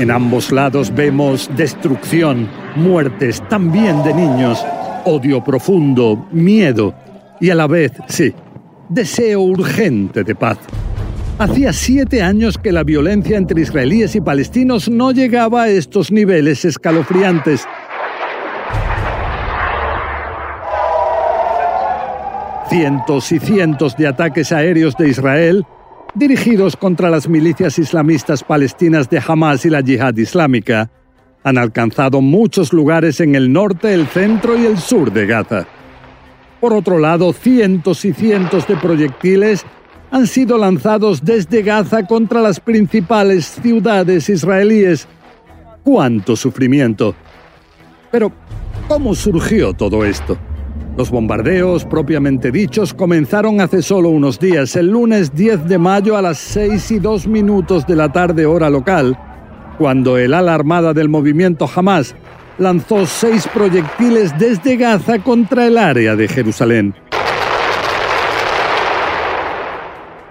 En ambos lados vemos destrucción, muertes, también de niños, odio profundo, miedo y a la vez, sí, deseo urgente de paz. Hacía siete años que la violencia entre israelíes y palestinos no llegaba a estos niveles escalofriantes. Cientos y cientos de ataques aéreos de Israel dirigidos contra las milicias islamistas palestinas de Hamas y la Yihad Islámica, han alcanzado muchos lugares en el norte, el centro y el sur de Gaza. Por otro lado, cientos y cientos de proyectiles han sido lanzados desde Gaza contra las principales ciudades israelíes. ¡Cuánto sufrimiento! Pero, ¿cómo surgió todo esto? Los bombardeos propiamente dichos comenzaron hace solo unos días, el lunes 10 de mayo a las 6 y 2 minutos de la tarde hora local, cuando el ala armada del movimiento Hamas lanzó seis proyectiles desde Gaza contra el área de Jerusalén.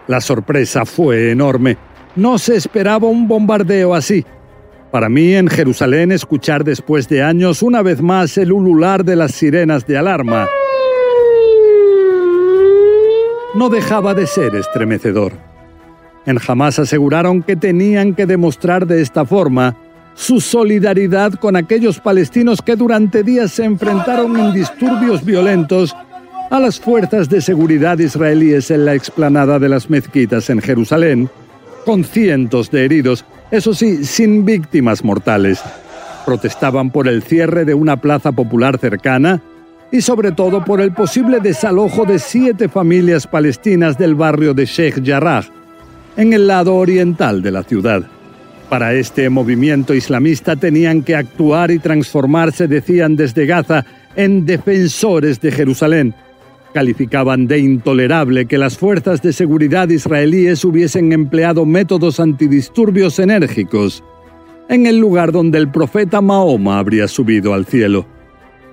La sorpresa fue enorme. No se esperaba un bombardeo así. Para mí, en Jerusalén, escuchar después de años una vez más el ulular de las sirenas de alarma no dejaba de ser estremecedor. En Hamas aseguraron que tenían que demostrar de esta forma su solidaridad con aquellos palestinos que durante días se enfrentaron en disturbios violentos a las fuerzas de seguridad israelíes en la explanada de las mezquitas en Jerusalén, con cientos de heridos, eso sí, sin víctimas mortales. Protestaban por el cierre de una plaza popular cercana y sobre todo por el posible desalojo de siete familias palestinas del barrio de Sheikh Jarrah, en el lado oriental de la ciudad. Para este movimiento islamista tenían que actuar y transformarse, decían desde Gaza, en defensores de Jerusalén. Calificaban de intolerable que las fuerzas de seguridad israelíes hubiesen empleado métodos antidisturbios enérgicos en el lugar donde el profeta Mahoma habría subido al cielo.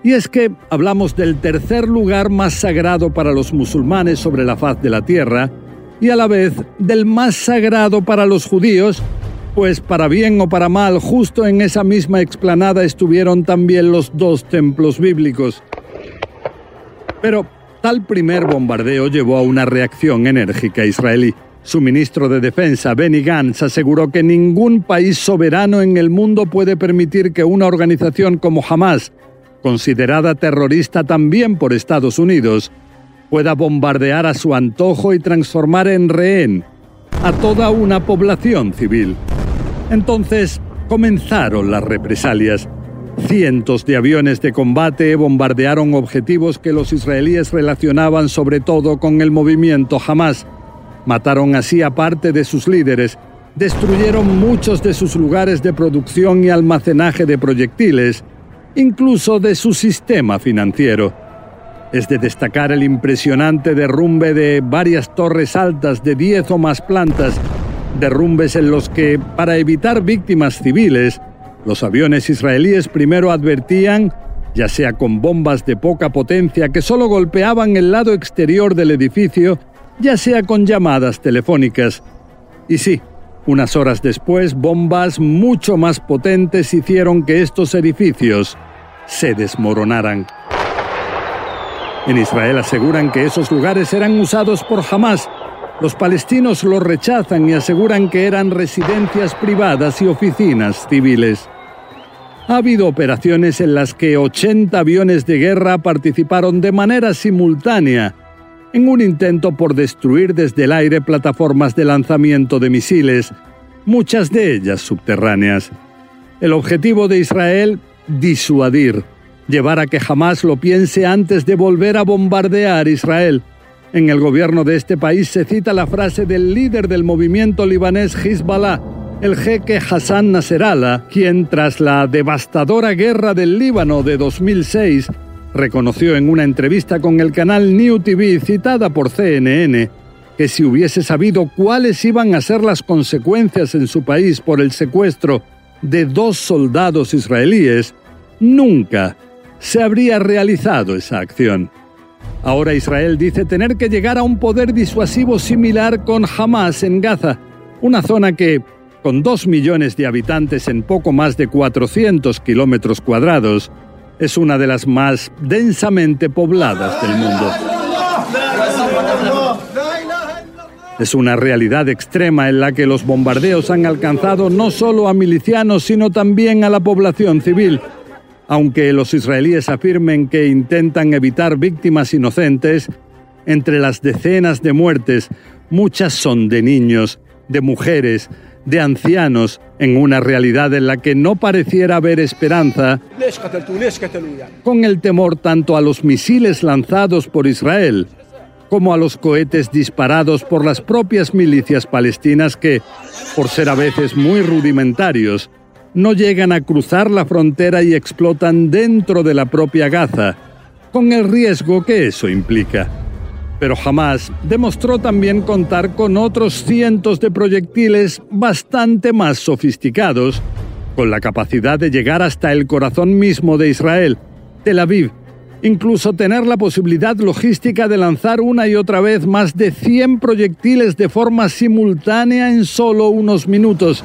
Y es que hablamos del tercer lugar más sagrado para los musulmanes sobre la faz de la tierra y a la vez del más sagrado para los judíos, pues para bien o para mal, justo en esa misma explanada estuvieron también los dos templos bíblicos. Pero tal primer bombardeo llevó a una reacción enérgica israelí. Su ministro de Defensa, Benny Gantz, aseguró que ningún país soberano en el mundo puede permitir que una organización como Hamas, considerada terrorista también por Estados Unidos, pueda bombardear a su antojo y transformar en rehén a toda una población civil. Entonces comenzaron las represalias. Cientos de aviones de combate bombardearon objetivos que los israelíes relacionaban sobre todo con el movimiento Hamas. Mataron así a parte de sus líderes, destruyeron muchos de sus lugares de producción y almacenaje de proyectiles, incluso de su sistema financiero. Es de destacar el impresionante derrumbe de varias torres altas de 10 o más plantas, derrumbes en los que, para evitar víctimas civiles, los aviones israelíes primero advertían, ya sea con bombas de poca potencia que solo golpeaban el lado exterior del edificio, ya sea con llamadas telefónicas. Y sí, unas horas después, bombas mucho más potentes hicieron que estos edificios se desmoronaran. En Israel aseguran que esos lugares eran usados por Hamas. Los palestinos los rechazan y aseguran que eran residencias privadas y oficinas civiles. Ha habido operaciones en las que 80 aviones de guerra participaron de manera simultánea en un intento por destruir desde el aire plataformas de lanzamiento de misiles, muchas de ellas subterráneas. El objetivo de Israel disuadir, llevar a que jamás lo piense antes de volver a bombardear Israel. En el gobierno de este país se cita la frase del líder del movimiento libanés Hezbollah, el jeque Hassan Nasrallah, quien tras la devastadora guerra del Líbano de 2006 reconoció en una entrevista con el canal New TV citada por CNN que si hubiese sabido cuáles iban a ser las consecuencias en su país por el secuestro de dos soldados israelíes, nunca se habría realizado esa acción. Ahora Israel dice tener que llegar a un poder disuasivo similar con Hamas en Gaza, una zona que, con dos millones de habitantes en poco más de 400 kilómetros cuadrados, es una de las más densamente pobladas del mundo. Es una realidad extrema en la que los bombardeos han alcanzado no solo a milicianos, sino también a la población civil. Aunque los israelíes afirmen que intentan evitar víctimas inocentes, entre las decenas de muertes, muchas son de niños, de mujeres, de ancianos, en una realidad en la que no pareciera haber esperanza, con el temor tanto a los misiles lanzados por Israel como a los cohetes disparados por las propias milicias palestinas que, por ser a veces muy rudimentarios, no llegan a cruzar la frontera y explotan dentro de la propia Gaza, con el riesgo que eso implica. Pero jamás demostró también contar con otros cientos de proyectiles bastante más sofisticados, con la capacidad de llegar hasta el corazón mismo de Israel, Tel Aviv, incluso tener la posibilidad logística de lanzar una y otra vez más de 100 proyectiles de forma simultánea en solo unos minutos.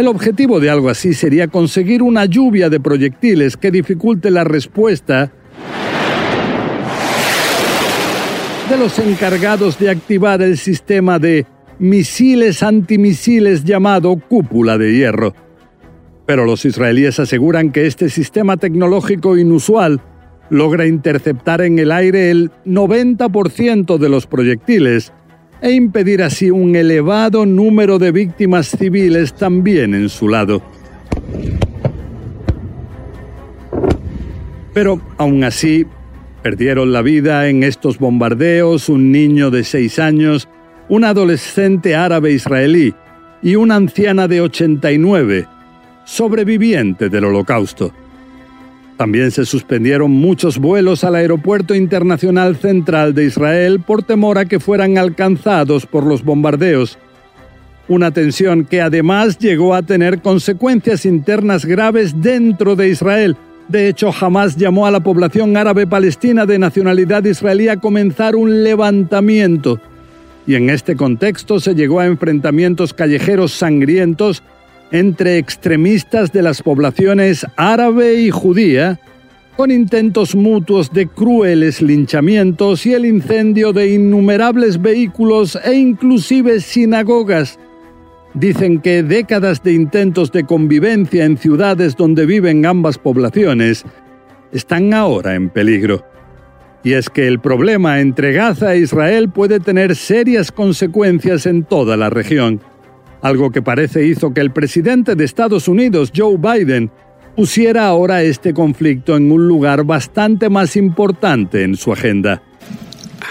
El objetivo de algo así sería conseguir una lluvia de proyectiles que dificulte la respuesta de los encargados de activar el sistema de misiles antimisiles llamado cúpula de hierro. Pero los israelíes aseguran que este sistema tecnológico inusual logra interceptar en el aire el 90% de los proyectiles e impedir así un elevado número de víctimas civiles también en su lado. Pero aún así, perdieron la vida en estos bombardeos un niño de seis años, un adolescente árabe israelí y una anciana de 89, sobreviviente del holocausto. También se suspendieron muchos vuelos al Aeropuerto Internacional Central de Israel por temor a que fueran alcanzados por los bombardeos. Una tensión que además llegó a tener consecuencias internas graves dentro de Israel. De hecho, jamás llamó a la población árabe palestina de nacionalidad israelí a comenzar un levantamiento. Y en este contexto se llegó a enfrentamientos callejeros sangrientos entre extremistas de las poblaciones árabe y judía, con intentos mutuos de crueles linchamientos y el incendio de innumerables vehículos e inclusive sinagogas. Dicen que décadas de intentos de convivencia en ciudades donde viven ambas poblaciones están ahora en peligro. Y es que el problema entre Gaza e Israel puede tener serias consecuencias en toda la región algo que parece hizo que el presidente de Estados Unidos, Joe Biden, pusiera ahora este conflicto en un lugar bastante más importante en su agenda.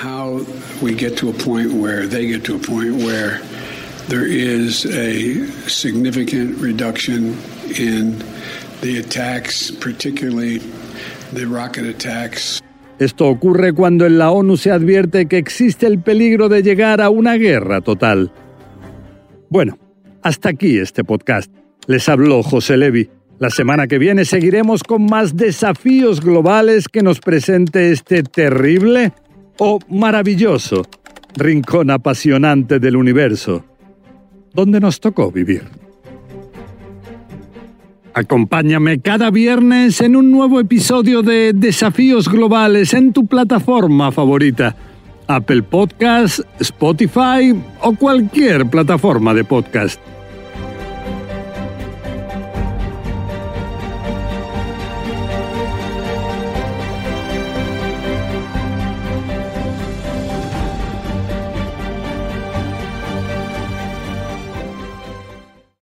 How we get to a point where they get to a point where there is a significant reduction in the attacks, particularly the rocket attacks. Esto ocurre cuando en la ONU se advierte que existe el peligro de llegar a una guerra total. Bueno, hasta aquí este podcast. Les habló José Levi. La semana que viene seguiremos con más desafíos globales que nos presente este terrible o maravilloso rincón apasionante del universo, donde nos tocó vivir. Acompáñame cada viernes en un nuevo episodio de Desafíos Globales en tu plataforma favorita Apple Podcast, Spotify o cualquier plataforma de podcast.